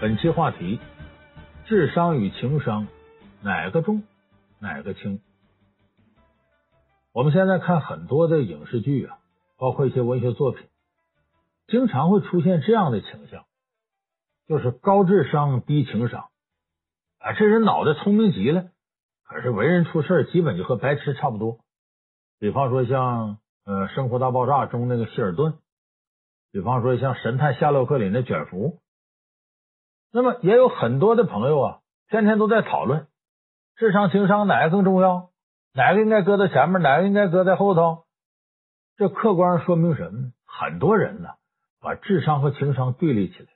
本期话题：智商与情商，哪个重，哪个轻？我们现在看很多的影视剧啊，包括一些文学作品，经常会出现这样的倾向，就是高智商低情商。啊，这人脑袋聪明极了，可是为人处事基本就和白痴差不多。比方说像呃《生活大爆炸》中那个希尔顿，比方说像《神探夏洛克》里那卷福。那么也有很多的朋友啊，天天都在讨论智商情商哪个更重要，哪个应该搁在前面，哪个应该搁在后头。这客观上说明什么呢？很多人呢，把智商和情商对立起来，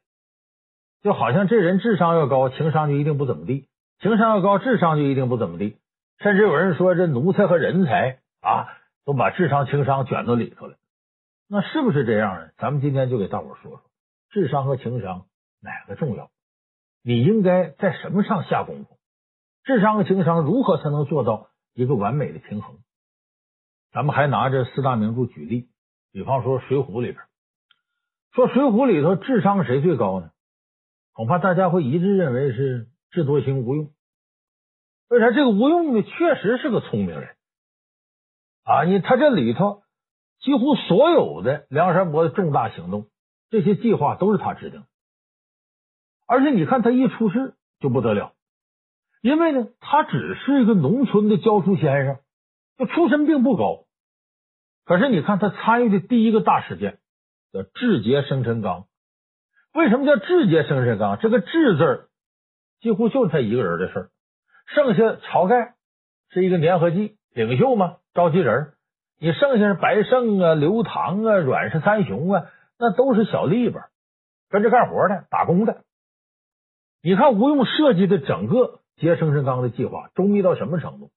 就好像这人智商要高，情商就一定不怎么地；情商要高，智商就一定不怎么地。甚至有人说，这奴才和人才啊，都把智商情商卷到里头了。那是不是这样呢？咱们今天就给大伙说说智商和情商哪个重要。你应该在什么上下功夫？智商和情商如何才能做到一个完美的平衡？咱们还拿着四大名著举例，比方说《水浒》里边，说《水浒》里头智商谁最高呢？恐怕大家会一致认为是智多星吴用。为啥？这个吴用呢，确实是个聪明人啊！你他这里头几乎所有的梁山伯的重大行动，这些计划都是他制定的。而且你看他一出事就不得了，因为呢，他只是一个农村的教书先生，就出身并不高。可是你看他参与的第一个大事件叫智劫生辰纲。为什么叫智劫生辰纲？这个智字几乎就是他一个人的事儿，剩下晁盖是一个粘合剂领袖嘛，召集人。你剩下是白胜啊、刘唐啊、阮氏三雄啊，那都是小吏本，跟着干活的、打工的。你看吴用设计的整个劫生辰纲的计划周密到什么程度？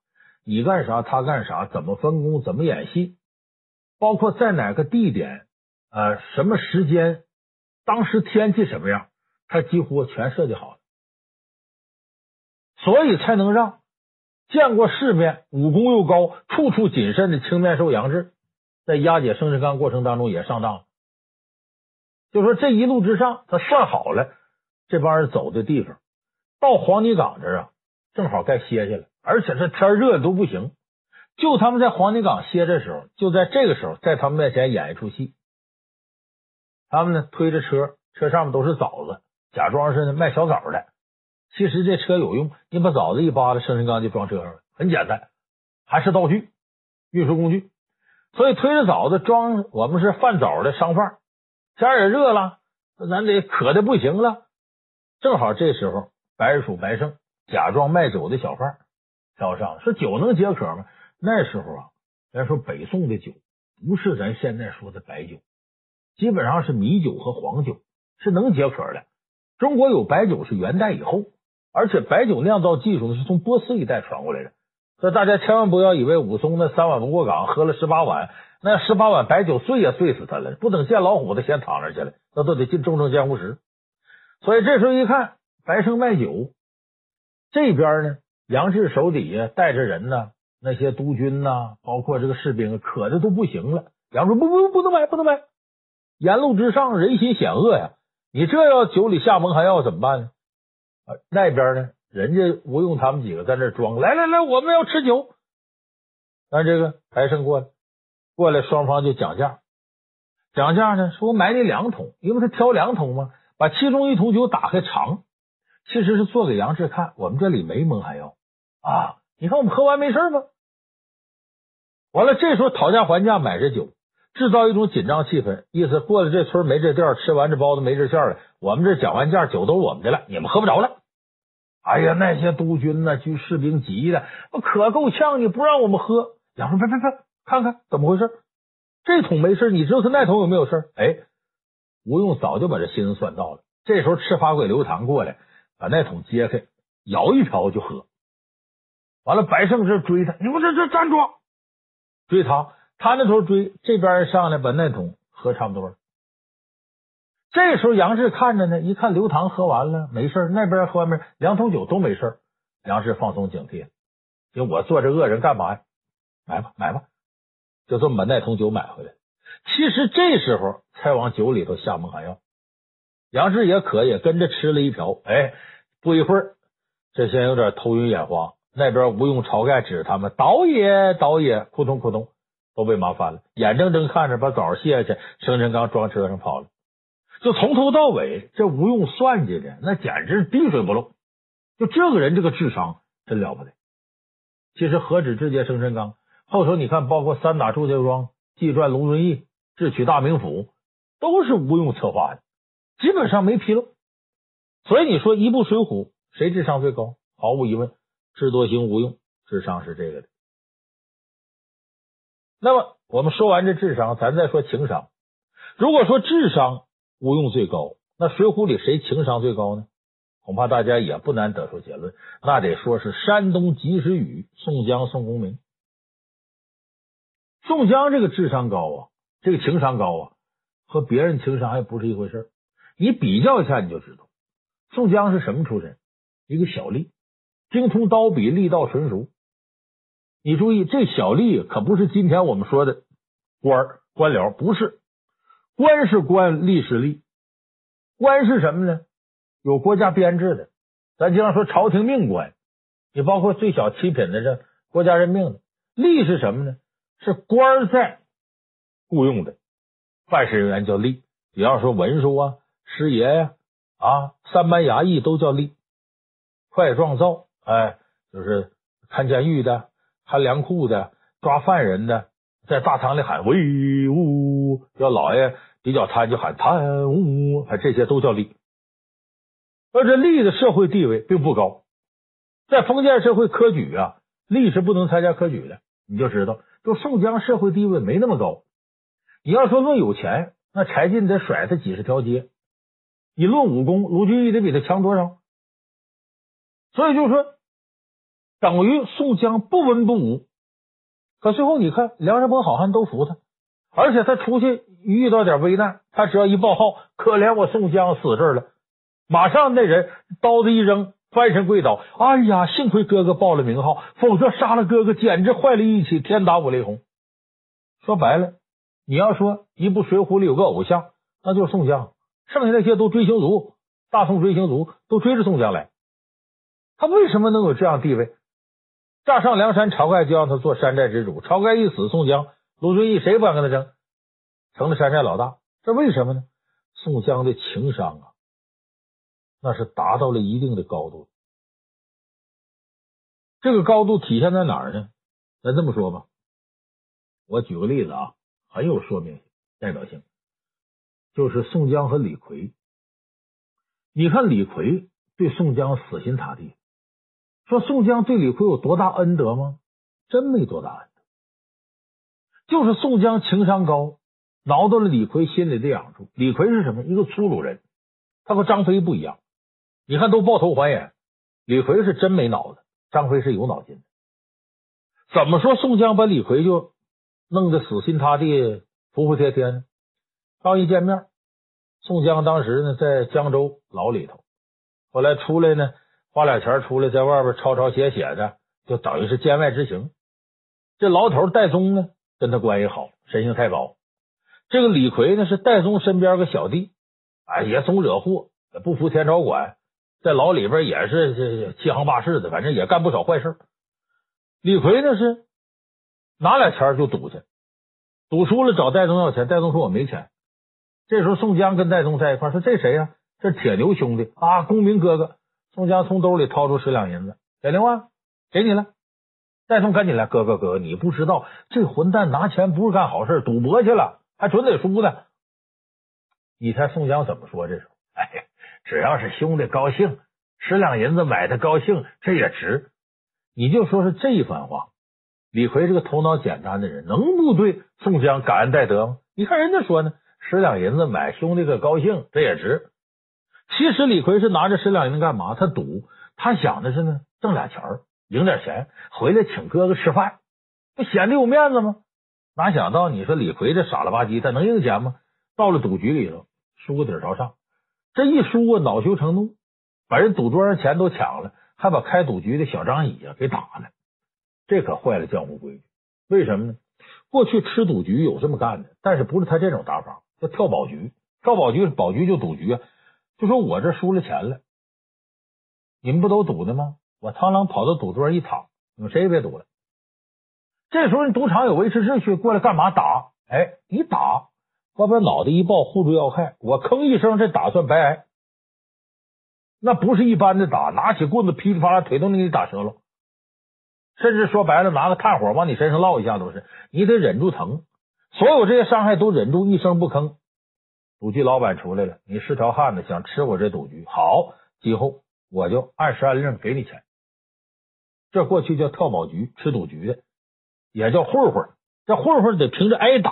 你干啥，他干啥，怎么分工，怎么演戏，包括在哪个地点，呃，什么时间，当时天气什么样，他几乎全设计好了，所以才能让见过世面、武功又高、处处谨慎的青面兽杨志在押解生辰纲过程当中也上当了。就说这一路之上，他算好了。这帮人走的地方，到黄泥岗这儿啊，正好该歇歇了，而且这天热的都不行。就他们在黄泥岗歇的时候，就在这个时候，在他们面前演一出戏。他们呢推着车，车上面都是枣子，假装是卖小枣的。其实这车有用，你把枣子一扒拉，生辰纲就装车上了，很简单，还是道具，运输工具。所以推着枣子装，我们是贩枣的商贩。天也热了，咱得渴的不行了。正好这时候，白鼠白胜假装卖酒的小贩挑上，说酒能解渴吗？那时候啊，咱说北宋的酒不是咱现在说的白酒，基本上是米酒和黄酒，是能解渴的。中国有白酒是元代以后，而且白酒酿造技术是从波斯一带传过来的。所以大家千万不要以为武松那三碗不过岗，喝了十八碗，那十八碗白酒醉也醉死他了，不等见老虎，他先躺那去了，那都得进重症监护室。所以这时候一看，白胜卖酒，这边呢，杨志手底下带着人呢，那些督军呐，包括这个士兵，渴的都不行了。杨说：“不不不能买，不能买！沿路之上人心险恶呀，你这要酒里下蒙汗药怎么办呢？”啊，那边呢，人家吴用他们几个在那装，来来来，我们要吃酒。但这个白胜过来，过来双方就讲价，讲价呢，说我买你两桶，因为他挑两桶嘛。把其中一桶酒打开尝，其实是做给杨志看，我们这里没蒙汗药啊！你看我们喝完没事吗？完了，这时候讨价还价买这酒，制造一种紧张气氛，意思过了这村没这店，吃完这包子没这馅了，我们这讲完价，酒都是我们的了，你们喝不着了。哎呀，那些督军呢、军士兵急的，可够呛，你不让我们喝。杨说：“别别别，看看怎么回事？这桶没事，你知道他那桶有没有事？”哎。吴用早就把这心思算到了。这时候赤发鬼刘唐过来，把那桶揭开，舀一瓢就喝。完了，白胜这追他，你们这这站住！追他，他那头追，这边上来把那桶喝差不多了。这时候杨志看着呢，一看刘唐喝完了没事，那边喝完没，两桶酒都没事。杨志放松警惕，因为我做这恶人干嘛呀？买吧，买吧，就这么把那桶酒买回来。其实这时候才往酒里头下蒙汗药。杨志也渴，也跟着吃了一瓢。哎，不一会儿，这先有点头晕眼花。那边吴用、晁盖指着他们：“倒也，倒也！”扑通扑通，都被麻翻了，眼睁睁看着把枣卸下去，生辰纲装车上跑了。就从头到尾，这吴用算计的那简直滴水不漏。就这个人，这个智商真了不得。其实何止智劫生辰纲，后头你看，包括三打祝家庄、计传龙遵义、智取大名府，都是吴用策划的，基本上没纰漏。所以你说一部《水浒》，谁智商最高？毫无疑问，智多星吴用智商是这个的。那么我们说完这智商，咱再说情商。如果说智商吴用最高，那《水浒》里谁情商最高呢？恐怕大家也不难得出结论，那得说是山东及时雨宋江宋公明。宋江这个智商高啊，这个情商高啊，和别人情商还不是一回事。你比较一下你就知道，宋江是什么出身？一个小吏，精通刀笔，力道纯熟。你注意，这小吏可不是今天我们说的官儿官僚，不是官是官，吏是吏。官是什么呢？有国家编制的，咱经常说朝廷命官，你包括最小七品的这国家任命的。吏是什么呢？是官在雇佣的办事人员叫吏。比方说文书啊、师爷呀、啊、三班衙役都叫吏。快状造，哎，就是看监狱的、看粮库的、抓犯人的，在大堂里喊威武，要老爷比较贪就喊贪污，哎，这些都叫吏。而这吏的社会地位并不高，在封建社会科举啊，吏是不能参加科举的。你就知道，就宋江社会地位没那么高。你要说论有钱，那柴进得甩他几十条街；你论武功，卢俊义得比他强多少？所以就说，等于宋江不文不武。可最后你看，梁山泊好汉都服他，而且他出去遇到点危难，他只要一报号，可怜我宋江死这儿了。马上那人刀子一扔，翻身跪倒。哎呀，幸亏哥哥报了名号，否则杀了哥哥简直坏了一起，天打五雷轰。说白了，你要说一部《水浒》里有个偶像，那就是宋江。剩下那些都追星族，大宋追星族都追着宋江来。他为什么能有这样地位？乍上梁山，晁盖就让他做山寨之主。晁盖一死，宋江、卢俊义谁不敢跟他争？成了山寨老大。这为什么呢？宋江的情商啊！那是达到了一定的高度，这个高度体现在哪儿呢？咱这么说吧，我举个例子啊，很有说明性、代表性，就是宋江和李逵。你看李逵对宋江死心塌地，说宋江对李逵有多大恩德吗？真没多大恩德，就是宋江情商高，挠到了李逵心里的痒处。李逵是什么？一个粗鲁人，他和张飞不一样。你看，都抱头还眼，李逵是真没脑子，张飞是有脑筋的。怎么说宋江把李逵就弄得死心塌地、服服帖帖呢？刚一见面，宋江当时呢在江州牢里头，后来出来呢花俩钱出来，在外边抄抄写写的，就等于是监外执行。这牢头戴宗呢跟他关系好，神性太高。这个李逵呢是戴宗身边个小弟，哎，也总惹祸，不服天朝管。在牢里边也是这欺行霸市的，反正也干不少坏事。李逵呢是拿俩钱就赌去，赌输了找戴宗要钱，戴宗说我没钱。这时候宋江跟戴宗在一块说：“这谁呀？这铁牛兄弟啊，公明哥哥。”宋江从兜里掏出十两银子，给另外给你了。戴宗赶紧来，哥哥哥哥，你不知道这混蛋拿钱不是干好事，赌博去了，还准得输呢。你猜宋江怎么说？这时候，哎。只要是兄弟高兴，十两银子买他高兴，这也值。你就说是这一番话，李逵这个头脑简单的人，能不对宋江感恩戴德吗？你看人家说呢，十两银子买兄弟个高兴，这也值。其实李逵是拿着十两银子干嘛？他赌，他想的是呢，挣俩钱儿，赢点钱回来请哥哥吃饭，不显得有面子吗？哪想到你说李逵这傻了吧唧，他能赢钱吗？到了赌局里头，输个底朝上。这一输啊，恼羞成怒，把人赌桌上钱都抢了，还把开赌局的小张乙啊给打了。这可坏了江湖规矩。为什么呢？过去吃赌局有这么干的，但是不是他这种打法，叫跳保局。跳保局，保局就赌局啊。就说我这输了钱了，你们不都赌的吗？我螳螂跑到赌桌一躺，你们谁也别赌了。这时候你赌场有维持秩序，过来干嘛？打！哎，你打，把把脑袋一抱，护住要害，我吭一声，这打算白挨。那不是一般的打，拿起棍子噼里啪啦腿都能给你打折了，甚至说白了，拿个炭火往你身上烙一下都是，你得忍住疼，所有这些伤害都忍住，一声不吭。赌局老板出来了，你是条汉子，想吃我这赌局，好，今后我就按时按令给你钱。这过去叫跳宝局，吃赌局的，也叫混混。这混混得凭着挨打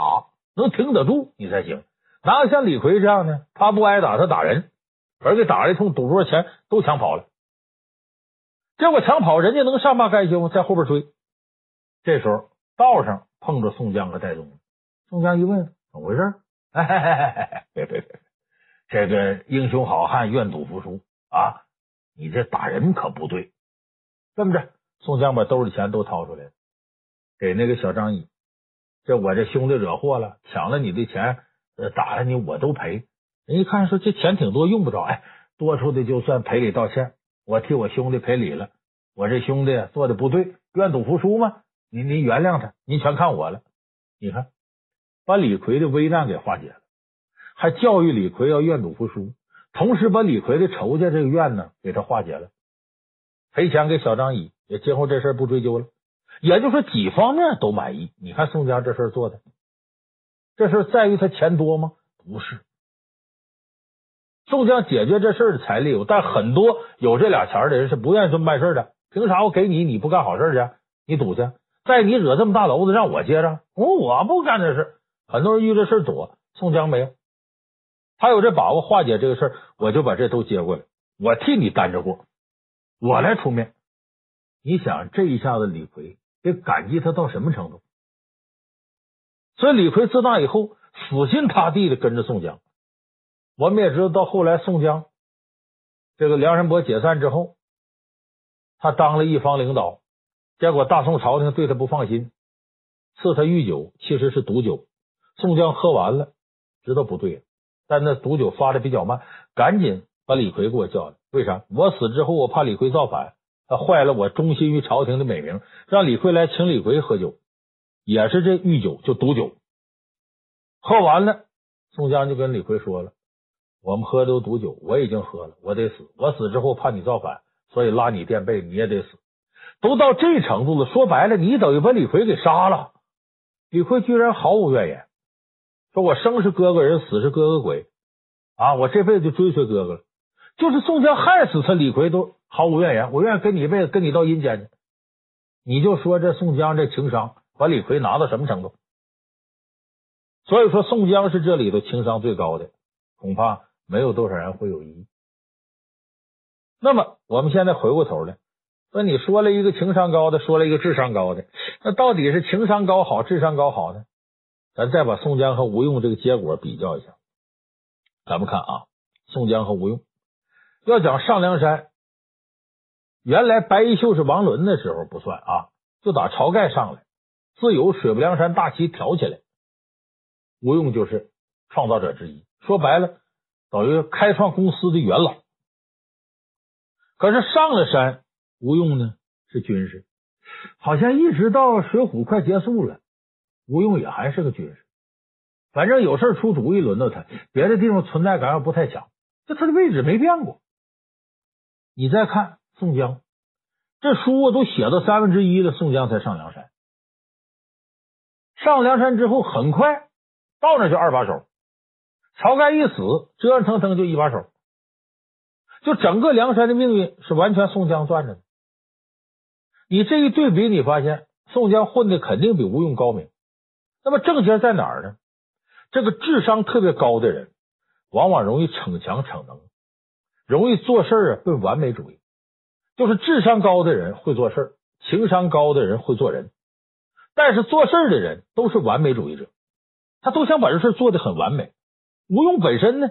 能挺得住你才行。哪有像李逵这样的？他不挨打，他打人。而给打了一通，赌桌钱都抢跑了。结果抢跑，人家能善罢甘休，在后边追。这时候道上碰着宋江和戴宗，宋江一问怎么回事？哎，别别别，这个英雄好汉愿赌服输啊！你这打人可不对。这么着，宋江把兜里钱都掏出来，给那个小张乙。这我这兄弟惹祸了，抢了你的钱，打了你，我都赔。人一看说这钱挺多，用不着，哎，多出的就算赔礼道歉，我替我兄弟赔礼了。我这兄弟做的不对，愿赌服输吗？您您原谅他，您全看我了。你看，把李逵的危难给化解了，还教育李逵要愿赌服输，同时把李逵的仇家这个怨呢给他化解了，赔钱给小张乙，也今后这事不追究了。也就是说，几方面都满意。你看宋江这事做的，这事在于他钱多吗？不是。宋江解决这事的财力有，但很多有这俩钱的人是不愿意这么办事的。凭啥我给你，你不干好事去？你赌去？再你惹这么大篓子，让我接着？我我不干这事。很多人遇这事躲，宋江没有，他有这把握化解这个事我就把这都接过来，我替你担着过，我来出面。你想这一下子，李逵得感激他到什么程度？所以李逵自那以后死心塌地的跟着宋江。我们也知道，到后来宋江这个梁山伯解散之后，他当了一方领导，结果大宋朝廷对他不放心，赐他御酒，其实是毒酒。宋江喝完了，知道不对，但那毒酒发的比较慢，赶紧把李逵给我叫来。为啥？我死之后，我怕李逵造反，他坏了我忠心于朝廷的美名，让李逵来请李逵喝酒，也是这御酒，就毒酒。喝完了，宋江就跟李逵说了。我们喝的都毒酒，我已经喝了，我得死。我死之后怕你造反，所以拉你垫背，你也得死。都到这程度了，说白了，你等于把李逵给杀了。李逵居然毫无怨言，说我生是哥哥人，死是哥哥鬼啊！我这辈子就追随哥哥了。就是宋江害死他，李逵都毫无怨言，我愿意跟你一辈子，跟你到阴间去。你就说这宋江这情商，把李逵拿到什么程度？所以说，宋江是这里头情商最高的，恐怕。没有多少人会有异议。那么，我们现在回过头来，说你说了一个情商高的，说了一个智商高的，那到底是情商高好，智商高好呢？咱再把宋江和吴用这个结果比较一下。咱们看啊，宋江和吴用要讲上梁山，原来白衣秀士王伦的时候不算啊，就打晁盖上来，自有水泊梁山大旗挑起来，吴用就是创造者之一。说白了。等于开创公司的元老，可是上了山，吴用呢是军师，好像一直到水浒快结束了，吴用也还是个军师。反正有事出主意轮到他，别的地方存在感要不太强，就他的位置没变过。你再看宋江，这书都写到三分之一了，宋江才上梁山。上梁山之后，很快到那就二把手。晁盖一死，折腾腾就一把手，就整个梁山的命运是完全宋江攥着的。你这一对比，你发现宋江混的肯定比吴用高明。那么症结在哪儿呢？这个智商特别高的人，往往容易逞强逞能，容易做事啊，奔完美主义。就是智商高的人会做事，情商高的人会做人，但是做事的人都是完美主义者，他都想把这事做得很完美。吴用本身呢，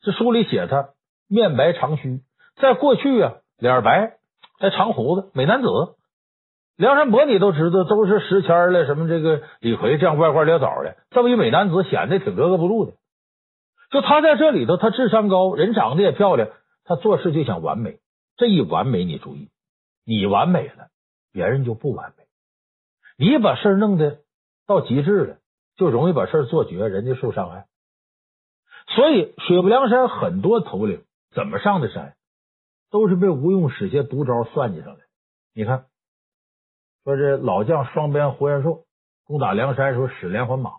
这书里写他面白长须，在过去啊，脸白，还长胡子，美男子。梁山伯你都知道，都是石谦了，什么这个李逵这样歪瓜裂枣的，这么一美男子，显得挺格格不入的。就他在这里头，他智商高，人长得也漂亮，他做事就想完美。这一完美，你注意，你完美了，别人就不完美。你把事儿弄得到极致了，就容易把事儿做绝，人家受伤害。所以水泊梁山很多头领怎么上的山，都是被吴用使些毒招算计上来。你看，说这老将双鞭呼延寿攻打梁山时候使连环马，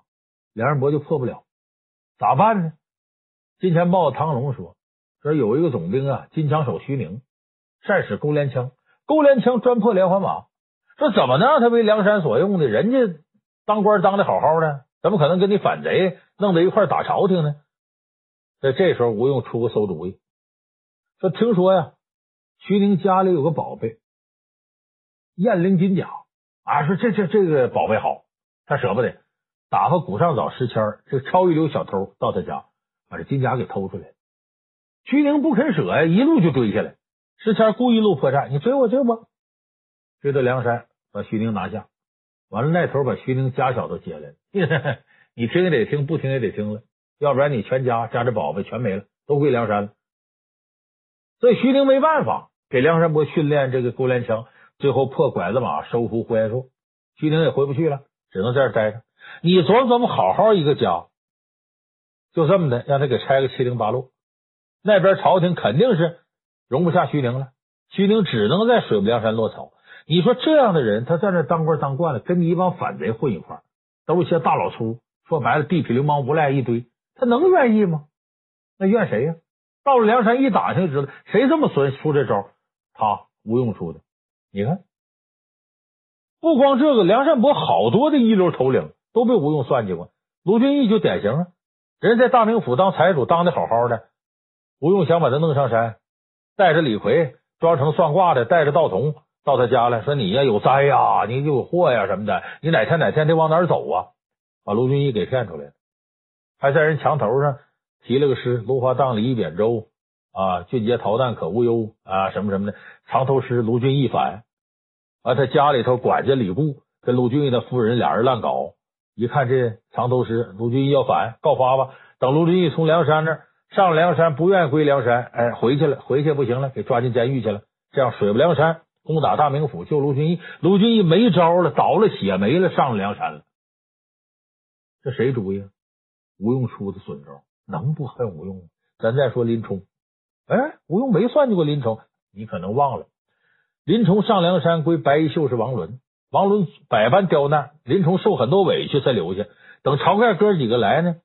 梁山伯就破不了，咋办呢？金钱豹子唐龙说：“说有一个总兵啊，金枪手徐宁，善使勾连枪，勾连枪专破连环马。说怎么能让他为梁山所用的？人家当官当的好好的，怎么可能跟你反贼弄到一块打朝廷呢？”在这时候，吴用出个馊主意，说：“听说呀，徐宁家里有个宝贝，雁翎金甲啊，说这这这个宝贝好，他舍不得，打发古上早时迁这超一流小偷到他家。”把这金甲给偷出来，徐宁不肯舍呀，一路就追下来。时迁故意露破绽，你追我追我，追到梁山，把徐宁拿下。完了，那头把徐宁家小都接来了，你听也得听，不听也得听了，要不然你全家家这宝贝全没了，都归梁山了。所以徐宁没办法，给梁山伯训练这个勾连枪，最后破拐子马，收服呼延灼。徐宁也回不去了，只能在这待着。你琢磨琢磨，好好一个家。就这么的，让他给拆个七零八落。那边朝廷肯定是容不下徐宁了，徐宁只能在水泊梁山落草。你说这样的人，他在那当官当惯了，跟你一帮反贼混一块，都是些大老粗，说白了，地痞流氓无赖一堆，他能愿意吗？那怨谁呀？到了梁山一打听就知道，谁这么损出这招？他吴用出的。你看，不光这个，梁山伯好多的一流头领都被吴用算计过，卢俊义就典型啊。人在大名府当财主，当的好好的，吴用想把他弄上山，带着李逵装成算卦的，带着道童到他家来说：“你呀有灾呀，你有祸呀什么的，你哪天哪天得往哪儿走啊？”把卢俊义给骗出来了，还在人墙头上提了个诗：“芦花荡里一扁舟啊，俊杰逃难可无忧啊，什么什么的。”藏头诗，卢俊义反啊，他家里头管家李固跟卢俊义的夫人俩人乱搞。一看这藏头诗，卢俊义要反，告发吧。等卢俊义从梁山那儿上了梁山，不愿意归梁山，哎，回去了，回去不行了，给抓进监狱去了。这样水泊梁山攻打大名府，救卢俊义，卢俊义没招了，倒了血霉了，上了梁山了。这谁主意？吴用出的损招，能不恨吴用吗？咱再说林冲，哎，吴用没算计过林冲，你可能忘了，林冲上梁山归白衣秀士王伦。王伦百般刁难，林冲受很多委屈才留下。等晁盖哥几个来呢，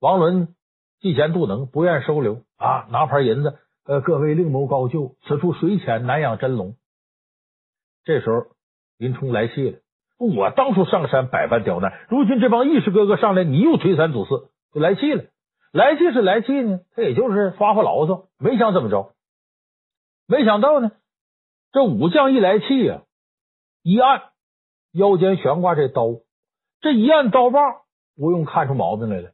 王伦嫉贤妒能，不愿收留啊，拿盘银子，呃，各位另谋高就，此处水浅，难养真龙。这时候林冲来气了，我当初上山百般刁难，如今这帮义士哥哥上来，你又推三阻四，就来气了。来气是来气呢，他也就是发发牢骚，没想怎么着。没想到呢，这武将一来气呀。一按腰间悬挂这刀，这一按刀把，吴用看出毛病来了，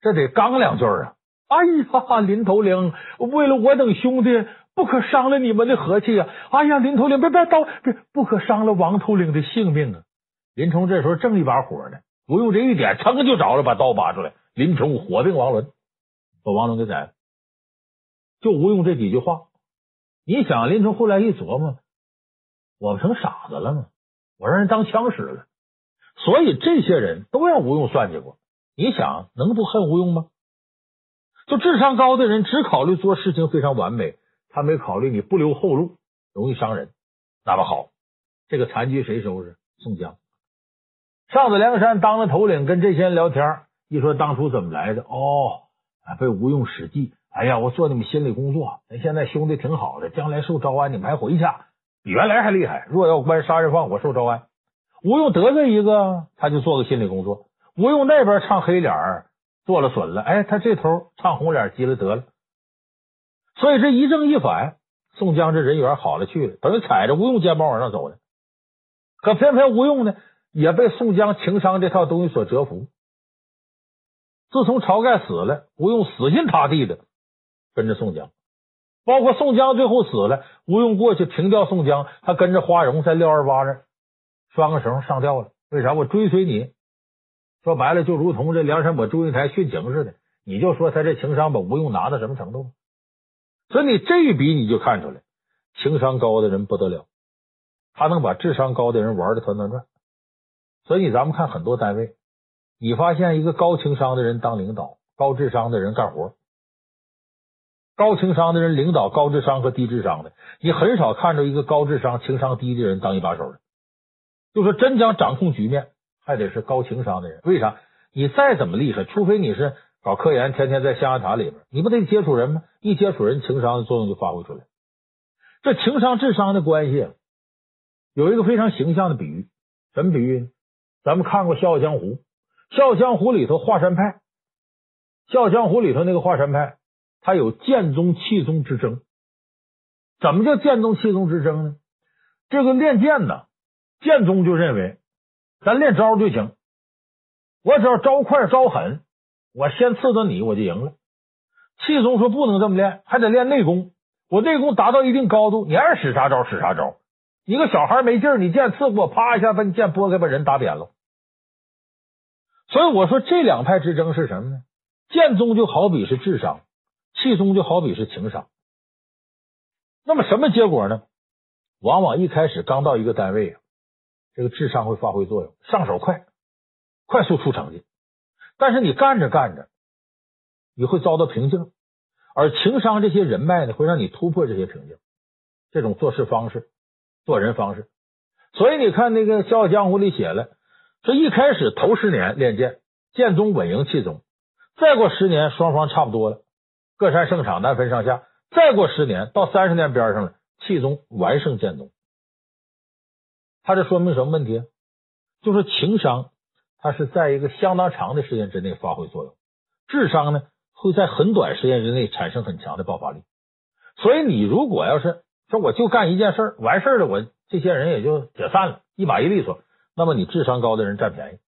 这得刚两句啊！哎呀，林头领，为了我等兄弟，不可伤了你们的和气啊！哎呀，林头领，别别刀，别不可伤了王头领的性命啊！林冲这时候正一把火呢，吴用这一点，噌就着了，把刀拔出来。林冲火并王伦，把王伦给宰了。就吴用这几句话，你想，林冲后来一琢磨。我不成傻子了吗？我让人当枪使了，所以这些人都让吴用算计过。你想能不恨吴用吗？就智商高的人只考虑做事情非常完美，他没考虑你不留后路，容易伤人。那么好，这个残局谁收拾？宋江上了梁山当了头领，跟这些人聊天，一说当初怎么来的，哦，被吴用使计。哎呀，我做你们心理工作，咱现在兄弟挺好的，将来受招安，你们还回去。比原来还厉害。若要关杀人放火受招安，吴用得罪一个，他就做个心理工作。吴用那边唱黑脸，做了损了，哎，他这头唱红脸，急了得了。所以这一正一反，宋江这人缘好了去了，等于踩着吴用肩膀往上走的。可偏偏吴用呢，也被宋江情商这套东西所折服。自从晁盖死了，吴用死心塌地的跟着宋江。包括宋江最后死了，吴用过去平吊宋江，他跟着花荣在廖二八那拴个绳上吊了。为啥？我追随你。说白了，就如同这梁山伯祝英台殉情似的，你就说他这情商把吴用拿到什么程度？所以你这一比你就看出来，情商高的人不得了，他能把智商高的人玩的团团转。所以咱们看很多单位，你发现一个高情商的人当领导，高智商的人干活。高情商的人领导高智商和低智商的，你很少看着一个高智商、情商低的人当一把手的。就说真想掌控局面，还得是高情商的人。为啥？你再怎么厉害，除非你是搞科研，天天在象牙塔里边，你不得接触人吗？一接触人，情商的作用就发挥出来。这情商智商的关系有一个非常形象的比喻，什么比喻呢？咱们看过《笑傲江湖》，《笑傲江湖》里头华山派，《笑傲江湖》里头那个华山派。他有剑宗气宗之争，怎么叫剑宗气宗之争呢？这个练剑呢，剑宗就认为咱练招就行，我只要招快招狠，我先刺到你，我就赢了。气宗说不能这么练，还得练内功。我内功达到一定高度，你爱使啥招使啥招。你个小孩没劲儿，你剑刺过，啪一下把你剑拨开，把人打扁了。所以我说这两派之争是什么呢？剑宗就好比是智商。气宗就好比是情商，那么什么结果呢？往往一开始刚到一个单位，这个智商会发挥作用，上手快，快速出成绩。但是你干着干着，你会遭到瓶颈，而情商这些人脉呢，会让你突破这些瓶颈。这种做事方式、做人方式，所以你看那个《笑傲江湖》里写了，说一开始头十年练剑，剑宗稳赢气宗，再过十年，双方差不多了。各擅胜场，难分上下。再过十年，到三十年边上了，气宗完胜剑宗。他这说明什么问题？就是情商，它是在一个相当长的时间之内发挥作用；智商呢，会在很短时间之内产生很强的爆发力。所以，你如果要是说我就干一件事完事了，我这些人也就解散了，一把一利索，那么你智商高的人占便宜。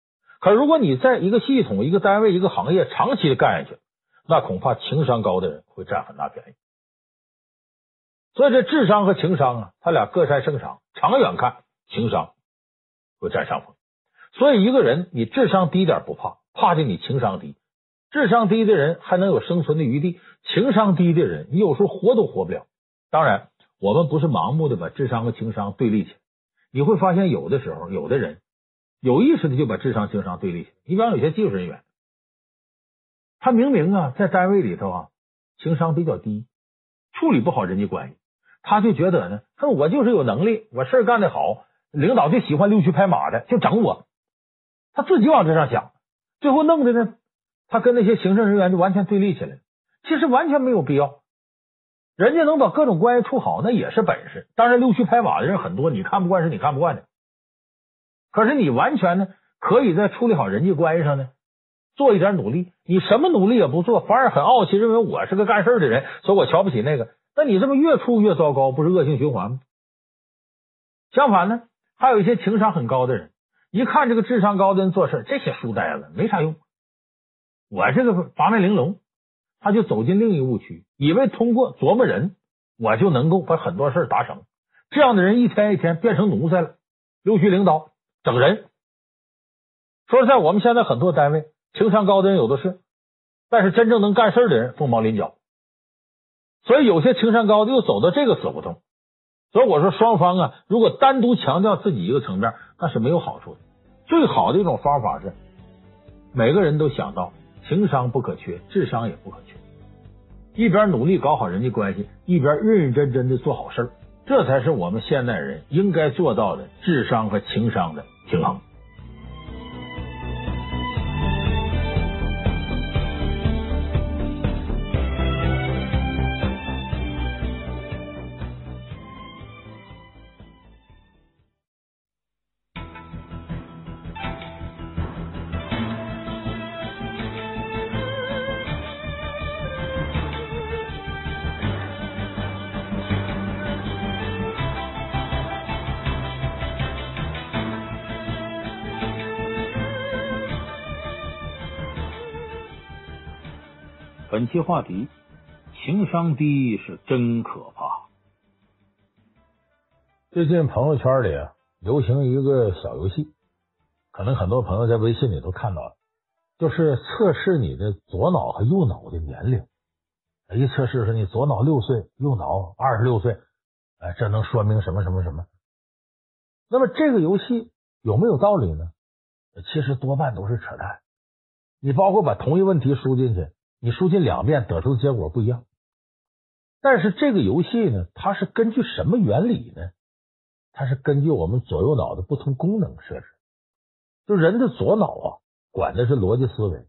可如果你在一个系统、一个单位、一个行业长期的干下去，那恐怕情商高的人会占很大便宜，所以这智商和情商啊，他俩各擅胜场。长远看，情商会占上风。所以一个人你智商低点不怕，怕的你情商低。智商低的人还能有生存的余地，情商低的人你有时候活都活不了。当然，我们不是盲目的把智商和情商对立起来。你会发现，有的时候有的人有意识的就把智商、情商对立起来。你比方有些技术人员。他明明啊，在单位里头啊，情商比较低，处理不好人际关系，他就觉得呢，哼我就是有能力，我事儿干得好，领导就喜欢溜须拍马的，就整我。他自己往这上想，最后弄的呢，他跟那些行政人员就完全对立起来了。其实完全没有必要，人家能把各种关系处好，那也是本事。当然，溜须拍马的人很多，你看不惯是你看不惯的。可是你完全呢，可以在处理好人际关系上呢。做一点努力，你什么努力也不做，反而很傲气，认为我是个干事的人，所以我瞧不起那个。那你这么越处越糟糕，不是恶性循环吗？相反呢，还有一些情商很高的人，一看这个智商高的人做事，这些书呆子没啥用。我这个八面玲珑，他就走进另一误区，以为通过琢磨人，我就能够把很多事达成。这样的人一天一天变成奴才了，溜须领导整人。说实在，我们现在很多单位。情商高的人有的是，但是真正能干事的人凤毛麟角，所以有些情商高的又走到这个死胡同。所以我说，双方啊，如果单独强调自己一个层面，那是没有好处的。最好的一种方法是，每个人都想到情商不可缺，智商也不可缺，一边努力搞好人际关系，一边认认真真的做好事儿，这才是我们现代人应该做到的智商和情商的平衡。本期话题：情商低是真可怕。最近朋友圈里流行一个小游戏，可能很多朋友在微信里都看到了。就是测试你的左脑和右脑的年龄。一测试说你左脑六岁，右脑二十六岁，哎，这能说明什么什么什么？那么这个游戏有没有道理呢？其实多半都是扯淡。你包括把同一问题输进去，你输进两遍得出的结果不一样。但是这个游戏呢，它是根据什么原理呢？它是根据我们左右脑的不同功能设置。就人的左脑啊，管的是逻辑思维，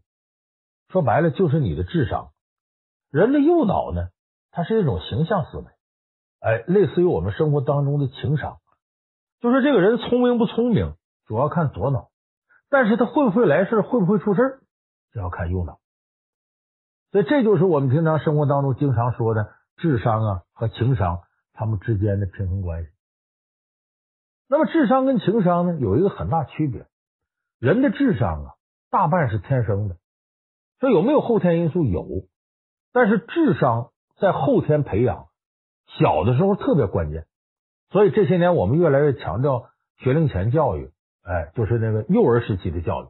说白了就是你的智商；人的右脑呢，它是一种形象思维，哎，类似于我们生活当中的情商。就说这个人聪明不聪明，主要看左脑，但是他会不会来事，会不会出事，就要看右脑。所以这就是我们平常生活当中经常说的智商啊和情商他们之间的平衡关系。那么智商跟情商呢，有一个很大区别。人的智商啊，大半是天生的，说有没有后天因素？有，但是智商在后天培养，小的时候特别关键。所以这些年我们越来越强调学龄前教育，哎，就是那个幼儿时期的教育。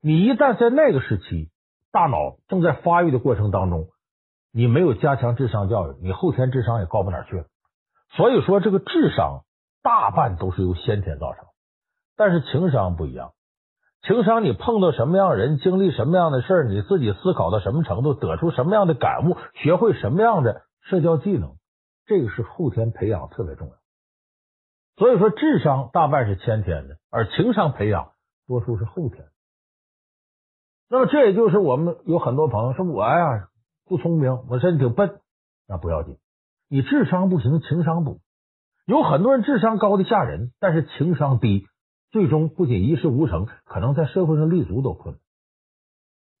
你一旦在那个时期，大脑正在发育的过程当中，你没有加强智商教育，你后天智商也高不哪去。所以说，这个智商大半都是由先天造成，但是情商不一样。情商，你碰到什么样的人，经历什么样的事儿，你自己思考到什么程度，得出什么样的感悟，学会什么样的社交技能，这个是后天培养特别重要。所以说，智商大半是先天的，而情商培养多数是后天。那么，这也就是我们有很多朋友说，我呀不聪明，我身体挺笨，那不要紧，你智商不行，情商补。有很多人智商高的吓人，但是情商低。最终不仅一事无成，可能在社会上立足都困难。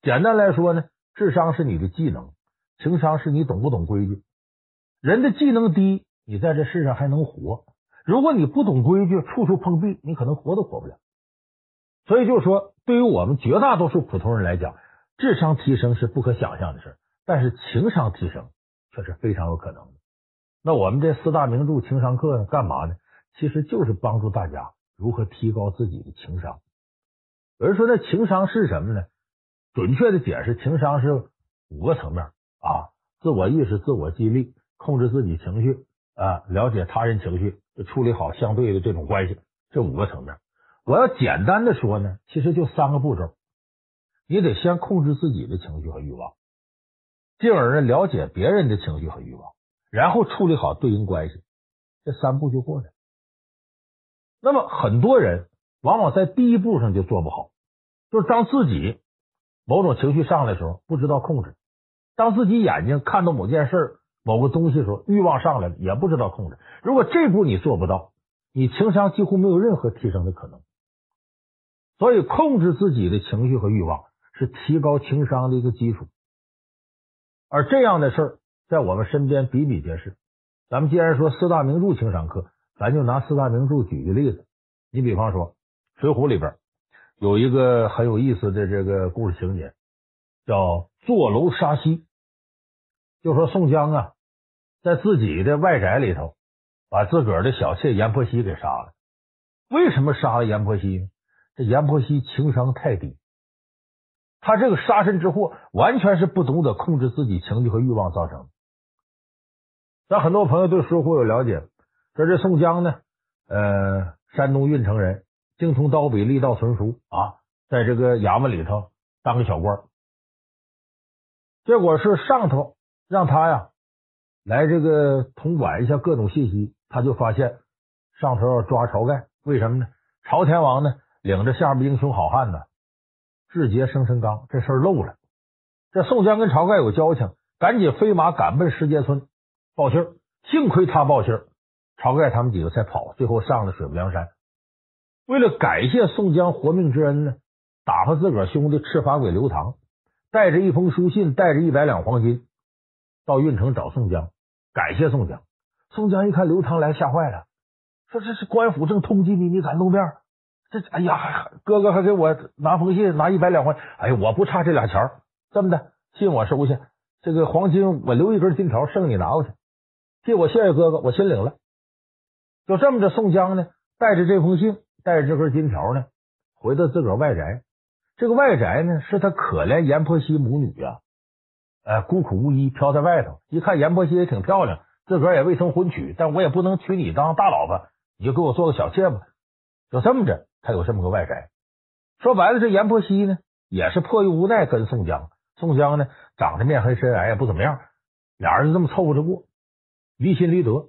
简单来说呢，智商是你的技能，情商是你懂不懂规矩。人的技能低，你在这世上还能活；如果你不懂规矩，处处碰壁，你可能活都活不了。所以就是说，对于我们绝大多数普通人来讲，智商提升是不可想象的事，但是情商提升却是非常有可能的。那我们这四大名著情商课，干嘛呢？其实就是帮助大家。如何提高自己的情商？有人说，那情商是什么呢？准确的解释，情商是五个层面啊：自我意识、自我激励、控制自己情绪啊、了解他人情绪、处理好相对的这种关系。这五个层面，我要简单的说呢，其实就三个步骤：你得先控制自己的情绪和欲望，进而呢了解别人的情绪和欲望，然后处理好对应关系。这三步就过来。那么很多人往往在第一步上就做不好，就是当自己某种情绪上来的时候，不知道控制；当自己眼睛看到某件事、某个东西的时候，欲望上来了，也不知道控制。如果这步你做不到，你情商几乎没有任何提升的可能。所以，控制自己的情绪和欲望是提高情商的一个基础。而这样的事儿在我们身边比比皆是。咱们既然说四大名著情商课。咱就拿四大名著举个例子，你比方说《水浒》里边有一个很有意思的这个故事情节，叫坐楼杀妻。就说宋江啊，在自己的外宅里头把自个儿的小妾阎婆惜给杀了。为什么杀了阎婆惜呢？这阎婆惜情商太低，他这个杀身之祸完全是不懂得控制自己情绪和欲望造成的。咱很多朋友对《水浒》有了解。说这宋江呢，呃，山东运城人，精通刀笔，力道纯熟啊，在这个衙门里头当个小官。结果是上头让他呀来这个统管一下各种信息，他就发现上头要抓晁盖，为什么呢？朝天王呢领着下面英雄好汉呢，智杰生辰纲，这事儿漏了。这宋江跟晁盖有交情，赶紧飞马赶奔石碣村报信儿，幸亏他报信儿。晁盖他们几个才跑，最后上了水泊梁山。为了感谢宋江活命之恩呢，打发自个儿兄弟赤发鬼刘唐，带着一封书信，带着一百两黄金，到郓城找宋江，感谢宋江。宋江一看刘唐来，吓坏了，说：“这是官府正通缉你，你敢露面？这哎呀，哥哥还给我拿封信，拿一百两块。哎呀，我不差这俩钱儿，这么的，信我收下，这个黄金我留一根金条，剩你拿过去，替我谢谢哥哥，我心领了。”就这么着，宋江呢，带着这封信，带着这根金条呢，回到自个儿外宅。这个外宅呢，是他可怜阎婆惜母女啊，呃，孤苦无依，飘在外头。一看阎婆惜也挺漂亮，自个儿也未曾婚娶，但我也不能娶你当大老婆，你就给我做个小妾吧。就这么着，他有这么个外宅。说白了，这阎婆惜呢，也是迫于无奈跟宋江。宋江呢，长得面黑身矮，也不怎么样，俩人就这么凑合着过，离心离德。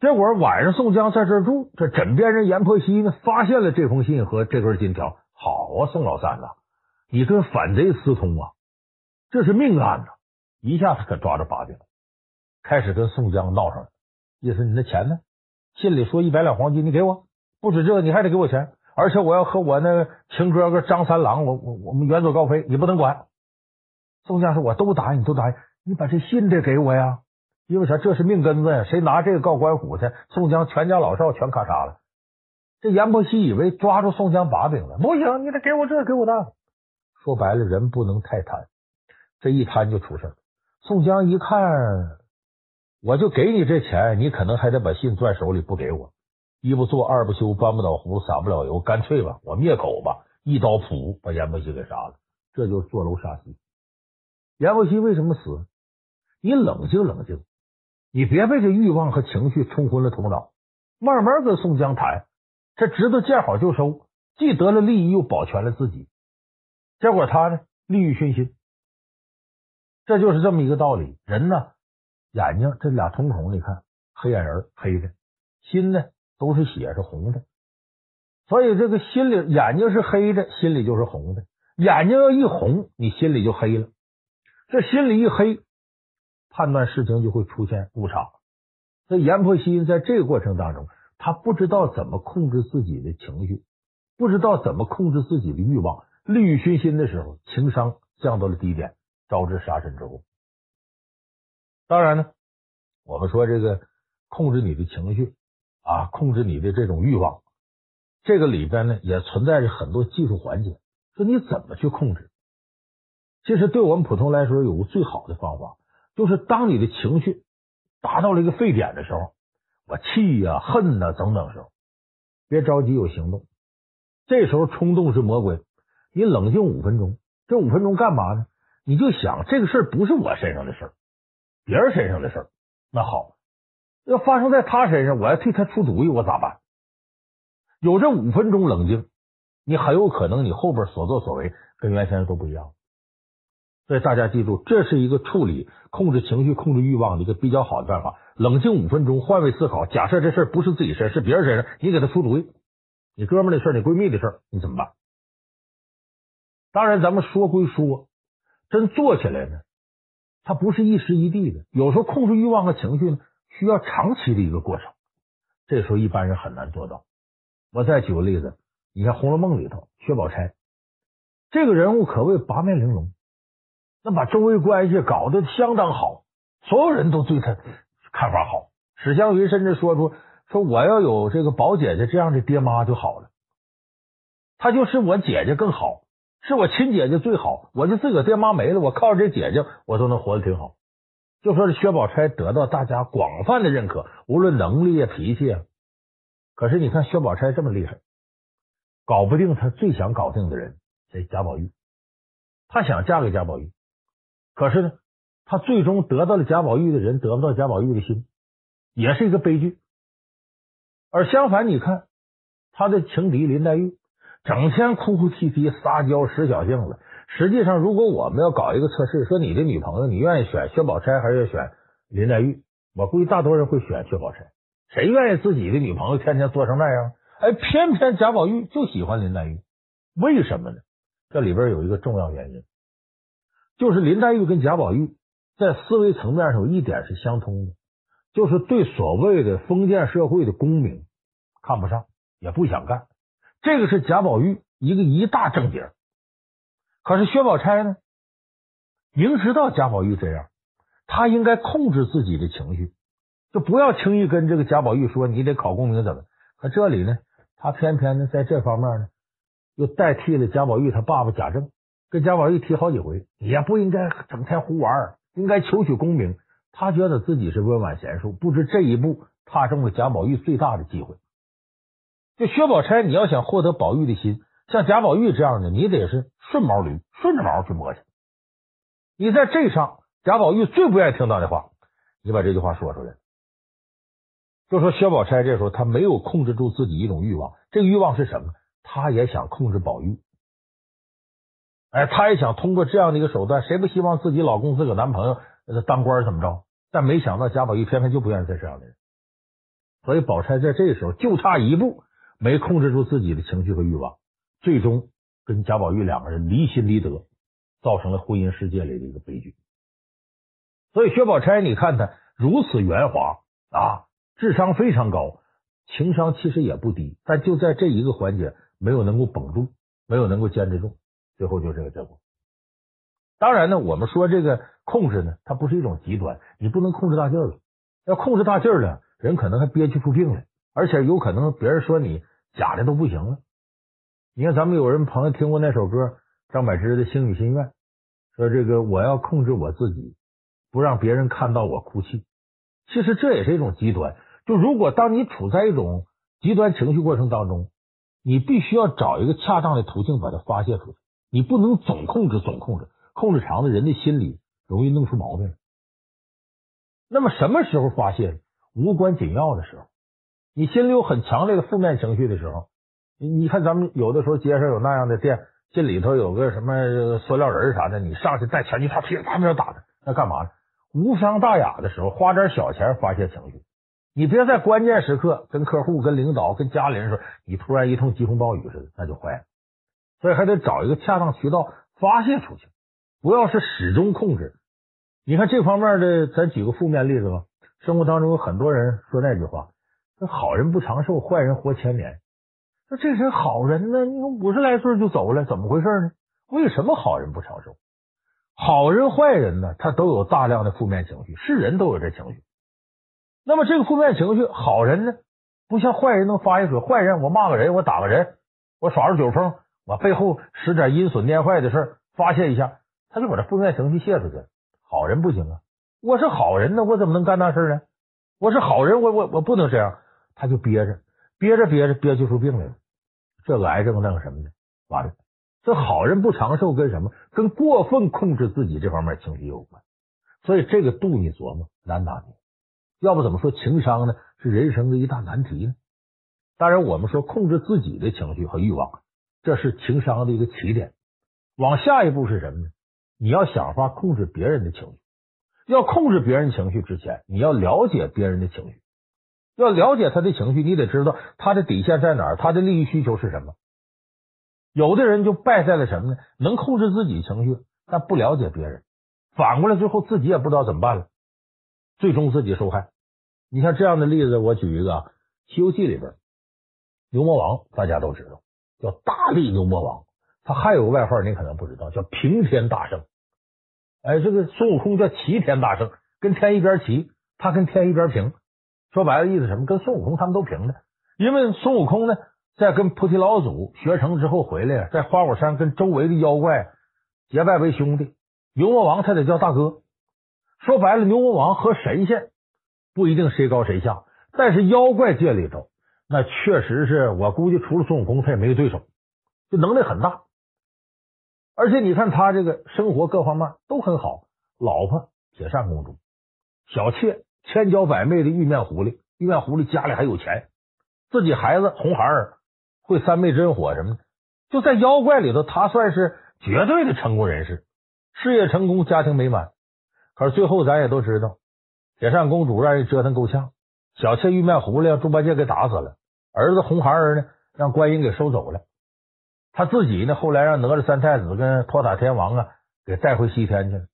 结果晚上宋江在这住，这枕边人阎婆惜呢，发现了这封信和这根金条。好啊，宋老三呐，你跟反贼私通啊，这是命案呐！一下子可抓着把柄，开始跟宋江闹上了。意思你那钱呢？信里说一百两黄金，你给我，不止这个，你还得给我钱，而且我要和我那个亲哥哥张三郎，我我我们远走高飞，你不能管。宋江说：“我都答应，你都答应，你把这信得给我呀！因为啥？这是命根子呀！谁拿这个告官府去？宋江全家老少全咔嚓了。”这阎婆惜以为抓住宋江把柄了，不行，你得给我这，给我那。说白了，人不能太贪，这一贪就出事。宋江一看，我就给你这钱，你可能还得把信攥手里不给我。一不做二不休，搬不倒葫芦撒不了油，干脆吧，我灭口吧，一刀斧，把阎婆惜给杀了。这就是坐楼杀妻。阎婆惜为什么死？你冷静冷静，你别被这欲望和情绪冲昏了头脑，慢慢跟宋江谈。这知道见好就收，既得了利益，又保全了自己。结果他呢，利欲熏心，这就是这么一个道理。人呢，眼睛这俩瞳孔，你看黑眼仁黑的，心呢都是血是红的，所以这个心里眼睛是黑的，心里就是红的。眼睛要一红，你心里就黑了。这心里一黑，判断事情就会出现误差。所以阎婆惜在这个过程当中。他不知道怎么控制自己的情绪，不知道怎么控制自己的欲望，利欲熏心的时候，情商降到了低点，招致杀身之祸。当然呢，我们说这个控制你的情绪啊，控制你的这种欲望，这个里边呢也存在着很多技术环节。说你怎么去控制？其实对我们普通来说，有个最好的方法，就是当你的情绪达到了一个沸点的时候。我气呀、恨呐、等等时候，别着急有行动。这时候冲动是魔鬼，你冷静五分钟。这五分钟干嘛呢？你就想这个事儿不是我身上的事儿，别人身上的事儿。那好，要发生在他身上，我要替他出主意，我咋办？有这五分钟冷静，你很有可能你后边所作所为跟原先都不一样。所以大家记住，这是一个处理、控制情绪、控制欲望的一个比较好的办法。冷静五分钟，换位思考。假设这事不是自己身，是别人身上，你给他出主意。你哥们的事，你闺蜜的事，你怎么办？当然，咱们说归说，真做起来呢，它不是一时一地的。有时候控制欲望和情绪呢，需要长期的一个过程。这时候一般人很难做到。我再举个例子，你看《红楼梦》里头，薛宝钗这个人物可谓八面玲珑。那把周围关系搞得相当好，所有人都对他看法好。史湘云甚至说出说，我要有这个宝姐姐这样的爹妈就好了，她就是我姐姐更好，是我亲姐姐最好，我就自个爹妈没了，我靠着这姐姐，我都能活得挺好。就说这薛宝钗得到大家广泛的认可，无论能力啊、脾气啊。可是你看薛宝钗这么厉害，搞不定他最想搞定的人，这贾宝玉，他想嫁给贾宝玉。可是呢，他最终得到了贾宝玉的人，得不到贾宝玉的心，也是一个悲剧。而相反，你看他的情敌林黛玉，整天哭哭啼啼、撒娇、使小性子。实际上，如果我们要搞一个测试，说你的女朋友，你愿意选薛宝钗还是选林黛玉？我估计大多人会选薛宝钗。谁愿意自己的女朋友天天做成那样？哎，偏偏贾宝玉就喜欢林黛玉，为什么呢？这里边有一个重要原因。就是林黛玉跟贾宝玉在思维层面上有一点是相通的，就是对所谓的封建社会的功名看不上，也不想干。这个是贾宝玉一个一大正经。可是薛宝钗呢，明知道贾宝玉这样，他应该控制自己的情绪，就不要轻易跟这个贾宝玉说你得考功名怎么。可这里呢，他偏偏呢在这方面呢，又代替了贾宝玉他爸爸贾政。跟贾宝玉提好几回，也不应该整天胡玩，应该求取功名。他觉得自己是温婉贤淑，不知这一步踏中了贾宝玉最大的机会。就薛宝钗，你要想获得宝玉的心，像贾宝玉这样的，你得是顺毛驴，顺着毛去摸去。你在这上，贾宝玉最不愿意听到的话，你把这句话说出来。就说薛宝钗这时候他没有控制住自己一种欲望，这个欲望是什么？他也想控制宝玉，哎，他也想通过这样的一个手段，谁不希望自己老公、自个男朋友当官怎么着？但没想到贾宝玉偏偏就不愿意再这样的人，所以宝钗在这时候就差一步没控制住自己的情绪和欲望，最终跟贾宝玉两个人离心离德，造成了婚姻世界里的一个悲剧。所以薛宝钗，你看他如此圆滑啊。智商非常高，情商其实也不低，但就在这一个环节没有能够绷住，没有能够坚持住，最后就这个结果。当然呢，我们说这个控制呢，它不是一种极端，你不能控制大劲儿了，要控制大劲儿了，人可能还憋屈出病来，而且有可能别人说你假的都不行了。你看，咱们有人朋友听过那首歌，张柏芝的《星语心愿》，说这个我要控制我自己，不让别人看到我哭泣。其实这也是一种极端。就如果当你处在一种极端情绪过程当中，你必须要找一个恰当的途径把它发泄出去。你不能总控制，总控制，控制长了，人的心理容易弄出毛病。那么什么时候发泄？无关紧要的时候，你心里有很强烈的负面情绪的时候，你你看咱们有的时候街上有那样的店，这里头有个什么塑料人啥的，你上去带拳击，他噼里啪打他，那干嘛呢？无伤大雅的时候，花点小钱发泄情绪。你别在关键时刻跟客户、跟领导、跟家里人说，你突然一通疾风暴雨似的，那就坏了。所以还得找一个恰当渠道发泄出去，不要是始终控制。你看这方面的，咱举个负面例子吧。生活当中有很多人说那句话：“说好人不长寿，坏人活千年。”那这是好人呢？你说五十来岁就走了，怎么回事呢？为什么好人不长寿？好人坏人呢？他都有大量的负面情绪，是人都有这情绪。那么这个负面情绪，好人呢，不像坏人能发泄出。坏人，我骂个人，我打个人，我耍着酒疯，我背后使点阴损念坏的事发泄一下，他就把这负面情绪泄出去了。好人不行啊，我是好人呢，我怎么能干那事呢？我是好人，我我我不能这样，他就憋着，憋着憋着憋就出病来了。这个癌症那个什么的，完了。这好人不长寿跟什么？跟过分控制自己这方面情绪有关。所以这个度你琢磨难拿捏。要不怎么说情商呢？是人生的一大难题呢？当然，我们说控制自己的情绪和欲望，这是情商的一个起点。往下一步是什么呢？你要想法控制别人的情绪。要控制别人情绪之前，你要了解别人的情绪。要了解他的情绪，你得知道他的底线在哪儿，他的利益需求是什么。有的人就败在了什么呢？能控制自己情绪，但不了解别人，反过来最后自己也不知道怎么办了，最终自己受害。你像这样的例子，我举一个《西游记》里边，牛魔王大家都知道，叫大力牛魔王。他还有个外号，你可能不知道，叫平天大圣。哎，这个孙悟空叫齐天大圣，跟天一边齐，他跟天一边平。说白了，意思什么？跟孙悟空他们都平的。因为孙悟空呢，在跟菩提老祖学成之后回来，在花果山跟周围的妖怪结拜为兄弟。牛魔王他得叫大哥。说白了，牛魔王和神仙。不一定谁高谁下，但是妖怪界里头，那确实是我估计除了孙悟空，他也没有对手，就能力很大。而且你看他这个生活各方面都很好，老婆铁扇公主，小妾千娇百媚的玉面狐狸，玉面狐狸家里还有钱，自己孩子红孩儿会三昧真火什么的，就在妖怪里头，他算是绝对的成功人士，事业成功，家庭美满。可是最后咱也都知道。铁扇公主让人折腾够呛，小妾玉面狐狸让猪八戒给打死了，儿子红孩儿呢让观音给收走了，他自己呢后来让哪吒三太子跟托塔天王啊给带回西天去了。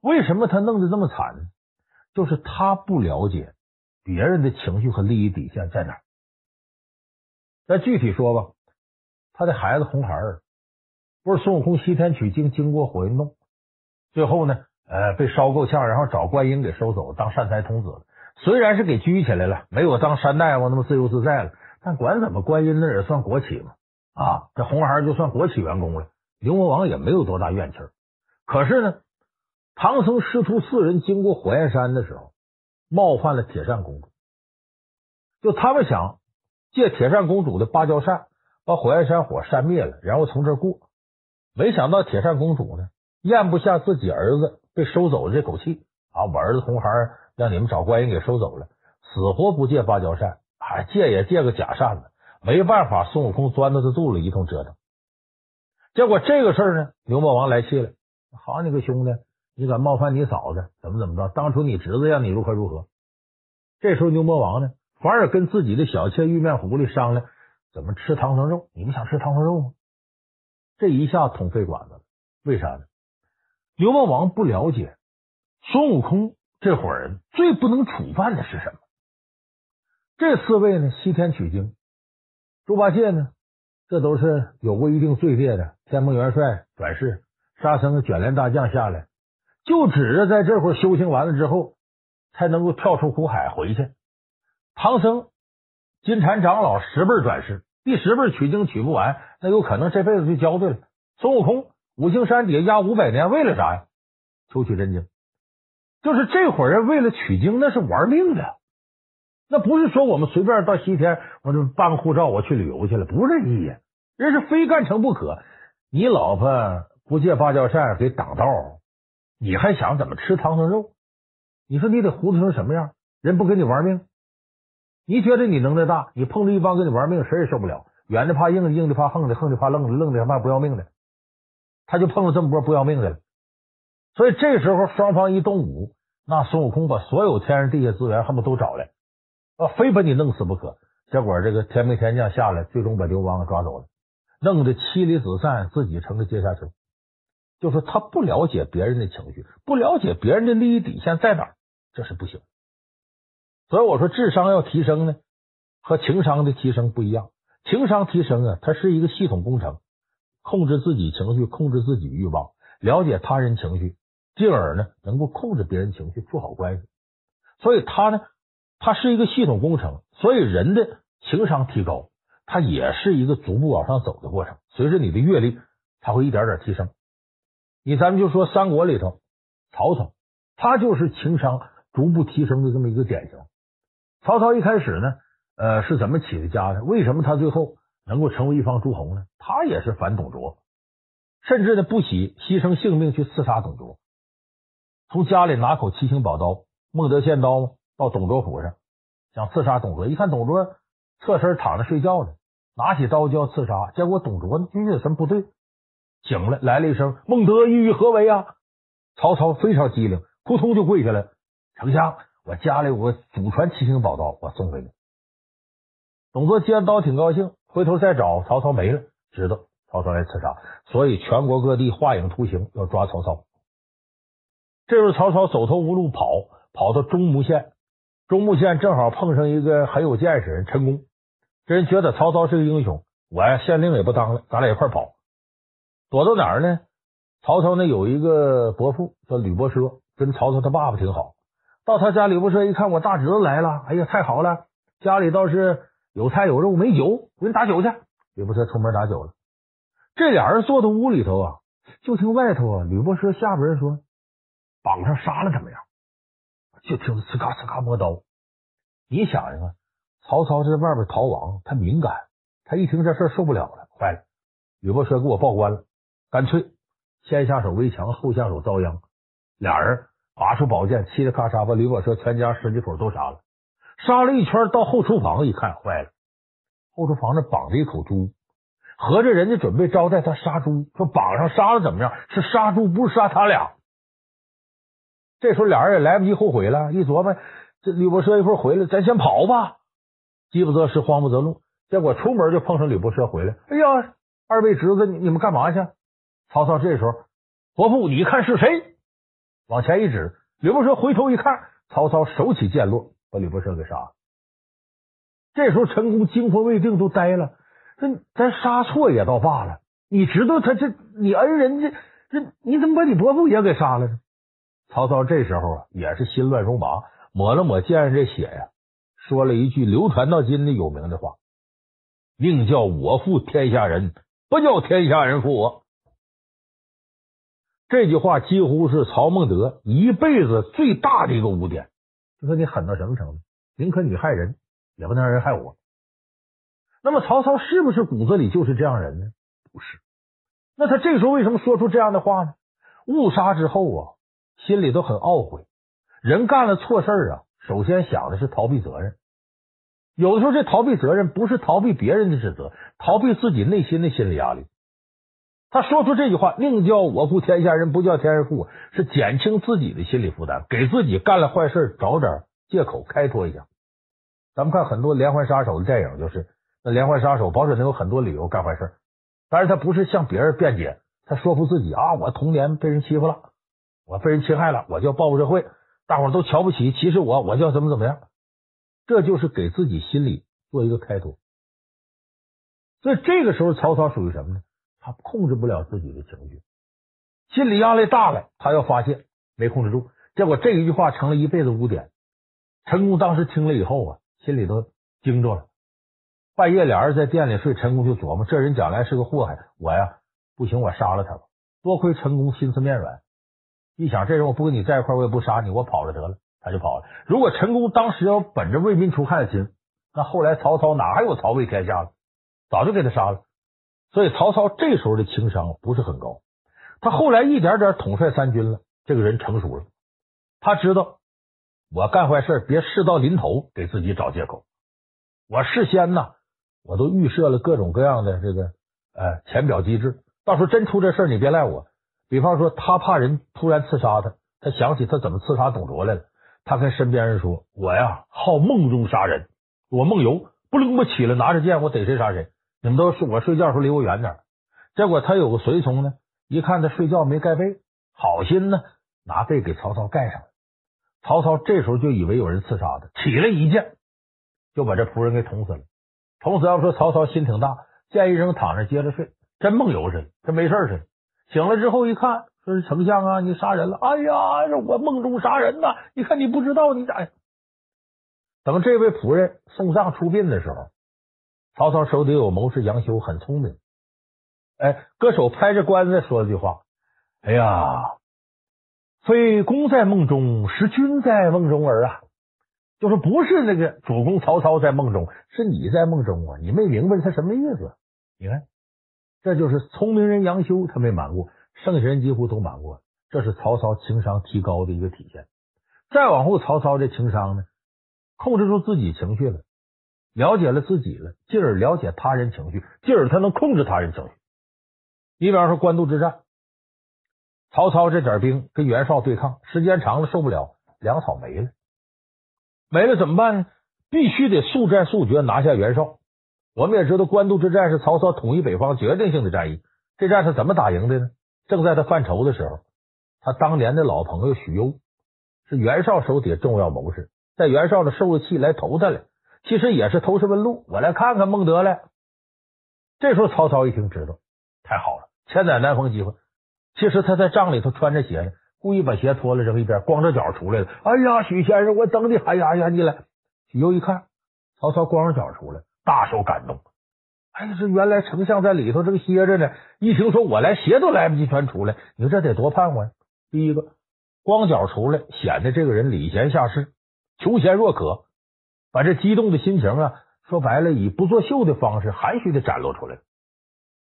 为什么他弄得这么惨呢？就是他不了解别人的情绪和利益底线在哪儿。再具体说吧，他的孩子红孩儿不是孙悟空西天取经经过火云洞，最后呢？呃，被烧够呛，然后找观音给收走，当善财童子了。虽然是给拘起来了，没有当山大王那么自由自在了，但管怎么，观音那也算国企嘛。啊，这红孩儿就算国企员工了。牛魔王也没有多大怨气儿。可是呢，唐僧师徒四人经过火焰山的时候，冒犯了铁扇公主。就他们想借铁扇公主的芭蕉扇，把火焰山火扇灭了，然后从这儿过。没想到铁扇公主呢，咽不下自己儿子被收走的这口气啊！我儿子红孩让你们找官人给收走了，死活不借芭蕉扇，还借也借个假扇子。没办法，孙悟空钻到他肚里一通折腾。结果这个事儿呢，牛魔王来气了，好你个兄弟，你敢冒犯你嫂子，怎么怎么着？当初你侄子让你如何如何？这时候牛魔王呢，反而跟自己的小妾玉面狐狸商量，怎么吃唐僧肉？你们想吃唐僧肉吗？这一下捅肺管子了，为啥呢？牛魔王不了解孙悟空这伙人最不能触犯的是什么？这四位呢，西天取经，猪八戒呢，这都是有过一定罪孽的。天蓬元帅转世，沙僧卷帘大将下来，就指着在这会儿修行完了之后，才能够跳出苦海回去。唐僧、金蝉长老十辈转世。第十辈取经取不完，那有可能这辈子就交代了。孙悟空五行山底下压五百年，为了啥呀？求取真经。就是这伙人为了取经，那是玩命的。那不是说我们随便到西天，我就办个护照，我去旅游去了，不是这意义。人是非干成不可。你老婆不借芭蕉扇给挡道，你还想怎么吃唐僧肉？你说你得糊涂成什么样？人不跟你玩命？你觉得你能耐大，你碰着一帮跟你玩命，谁也受不了。软的怕硬的，硬的怕横的，横的怕愣的，愣的还怕不要命的。他就碰到这么波不要命的了。所以这时候双方一动武，那孙悟空把所有天上地下资源恨不都找来，啊，非把你弄死不可。结果这个天兵天将下来，最终把刘邦抓走了，弄得妻离子散，自己成了阶下囚。就说他不了解别人的情绪，不了解别人的利益底线在哪儿，这是不行。所以我说，智商要提升呢，和情商的提升不一样。情商提升啊，它是一个系统工程，控制自己情绪，控制自己欲望，了解他人情绪，进而呢，能够控制别人情绪，处好关系。所以，他呢，它是一个系统工程。所以，人的情商提高，它也是一个逐步往上走的过程。随着你的阅历，它会一点点提升。你咱们就说三国里头，曹操，他就是情商逐步提升的这么一个典型。曹操一开始呢，呃，是怎么起的家的？为什么他最后能够成为一方诸侯呢？他也是反董卓，甚至呢不惜牺牲性命去刺杀董卓。从家里拿口七星宝刀，孟德献刀到董卓府上，想刺杀董卓。一看董卓侧身躺着睡觉呢，拿起刀就要刺杀，结果董卓呢觉得什么不对，醒了，来了一声：“孟德，意欲何为啊？”曹操非常机灵，扑通就跪下来：“丞相。”我家里有个祖传七星宝刀，我送给你。董卓接刀挺高兴，回头再找曹操没了，知道曹操来刺杀，所以全国各地画影图形要抓曹操。这时候曹操走投无路跑，跑到中牟县，中牟县正好碰上一个很有见识人陈宫，这人觉得曹操是个英雄，我呀县令也不当了，咱俩一块跑，躲到哪儿呢？曹操呢有一个伯父叫吕伯奢，跟曹操他爸爸挺好。到他家，吕伯奢一看，我大侄子来了，哎呀，太好了！家里倒是有菜有肉，没酒，我给你打酒去。吕伯奢出门打酒了。这俩人坐在屋里头啊，就听外头啊，吕伯奢下边人说：“绑上杀了怎么样？”就听呲咔呲咔磨刀。你想一想，曹操在外边逃亡，他敏感，他一听这事受不了了，坏了！吕伯奢给我报官了，干脆先下手为强，后下手遭殃。俩人。拔出宝剑，嘁哩咔嚓把吕伯奢全家十几口都杀了。杀了一圈，到后厨房一看，坏了，后厨房那绑着一口猪，合着人家准备招待他杀猪，说绑上杀了怎么样？是杀猪，不是杀他俩。这时候俩人也来不及后悔了，一琢磨，这吕伯奢一会儿回来，咱先跑吧。饥不择食，慌不择路，结果出门就碰上吕伯奢回来。哎呀，二位侄子，你你们干嘛去？曹操这时候，伯父，你看是谁？往前一指，吕不麝回头一看，曹操手起剑落，把吕不麝给杀了。这时候陈宫惊魂未定，都呆了。这咱杀错也倒罢了，你知道他这你恩人这这你怎么把你伯父也给杀了呢？曹操这时候啊也是心乱如麻，抹了抹剑上这血呀，说了一句流传到今的有名的话：“宁叫我负天下人，不叫天下人负我。”这句话几乎是曹孟德一辈子最大的一个污点，就说你狠到什么程度？宁可你害人，也不能让人害我。那么曹操是不是骨子里就是这样人呢？不是。那他这时候为什么说出这样的话呢？误杀之后啊，心里都很懊悔。人干了错事啊，首先想的是逃避责任。有的时候，这逃避责任不是逃避别人的指责，逃避自己内心的心理压力。他说出这句话：“宁叫我负天下人，不叫天人负我。”是减轻自己的心理负担，给自己干了坏事找点借口开脱一下。咱们看很多连环杀手的电影，就是那连环杀手保准能有很多理由干坏事，但是他不是向别人辩解，他说服自己啊，我童年被人欺负了，我被人侵害了，我叫报复社会，大伙都瞧不起，歧视我，我叫怎么怎么样。这就是给自己心里做一个开脱，所以这个时候曹操属于什么呢？他控制不了自己的情绪，心理压力大了，他要发泄，没控制住，结果这一句话成了一辈子污点。陈宫当时听了以后啊，心里都惊着了。半夜俩人在店里睡，陈宫就琢磨：这人将来是个祸害，我呀不行，我杀了他吧。多亏陈宫心慈面软，一想这人我不跟你在一块，我也不杀你，我跑了得了。他就跑了。如果陈宫当时要本着为民除害的心，那后来曹操哪还有曹魏天下了？早就给他杀了。所以曹操这时候的情商不是很高。他后来一点点统帅三军了，这个人成熟了。他知道我干坏事别事到临头给自己找借口。我事先呢，我都预设了各种各样的这个呃潜表机制，到时候真出这事你别赖我。比方说，他怕人突然刺杀他，他想起他怎么刺杀董卓来了。他跟身边人说：“我呀，好梦中杀人，我梦游，不灵不起来，拿着剑，我逮谁杀谁。你们都是我睡觉时候离我远点。”结果他有个随从呢，一看他睡觉没盖被，好心呢，拿被给曹操盖上了。曹操这时候就以为有人刺杀他，起来一剑就把这仆人给捅死了。捅死要说曹操心挺大，剑一扔躺着接着睡，真梦游似的，跟没事似的。醒了之后一看。说是丞相啊，你杀人了！哎呀，我梦中杀人呐！你看你不知道，你咋？等这位仆人送葬出殡的时候，曹操手底有谋士杨修，很聪明。哎，歌手拍着棺材说了句话：“哎呀，非公在梦中，是君在梦中儿啊！”就是不是那个主公曹操在梦中，是你在梦中啊！你没明白他什么意思？你看，这就是聪明人杨修，他没瞒过。剩下人几乎都瞒过，这是曹操情商提高的一个体现。再往后，曹操这情商呢，控制住自己情绪了，了解了自己了，进而了解他人情绪，进而他能控制他人情绪。你比方说官渡之战，曹操这点兵跟袁绍对抗，时间长了受不了，粮草没了，没了怎么办呢？必须得速战速决拿下袁绍。我们也知道，官渡之战是曹操统一北方决定性的战役，这战是怎么打赢的呢？正在他犯愁的时候，他当年的老朋友许攸是袁绍手底下重要谋士，在袁绍的受了气来投他了，其实也是投石问路，我来看看孟德来。这时候曹操一听，知道太好了，千载难逢机会。其实他在帐里头穿着鞋呢，故意把鞋脱了扔一边，光着脚出来了。哎呀，许先生，我等你，哎呀呀，你来。许攸一看曹操光着脚出来，大受感动。哎呀，这原来丞相在里头这个歇着呢。一听说我来，鞋都来不及穿出来，你说这得多盼望呀！第一个，光脚出来，显得这个人礼贤下士，求贤若渴，把这激动的心情啊，说白了，以不作秀的方式，含蓄的展露出来，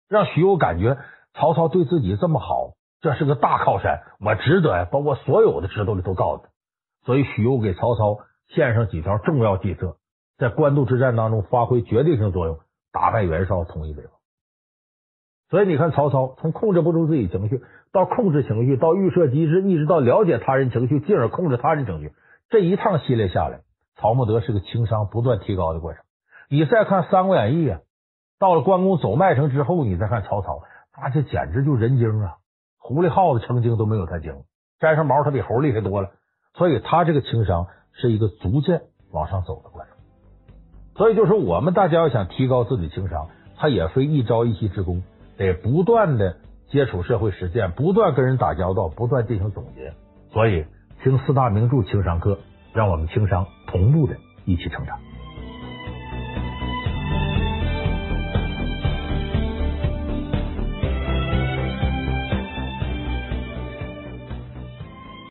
让许攸感觉曹操对自己这么好，这是个大靠山，我值得呀，把我所有的知道的都告诉他。所以许攸给曹操献上几条重要计策，在官渡之战当中发挥决定性作用。打败袁绍，统一北方。所以你看，曹操从控制不住自己情绪，到控制情绪，到预设机制，一直到了解他人情绪，进而控制他人情绪，这一趟系列下来，曹孟德是个情商不断提高的过程。你再看《三国演义》啊，到了关公走麦城之后，你再看曹操，那这简直就人精啊！狐狸耗子成精都没有他精，沾上毛他比猴厉害多了。所以他这个情商是一个逐渐往上走的过程。所以，就是我们大家要想提高自己情商，他也非一朝一夕之功，得不断的接触社会实践，不断跟人打交道，不断进行总结。所以，听四大名著情商课，让我们情商同步的一起成长。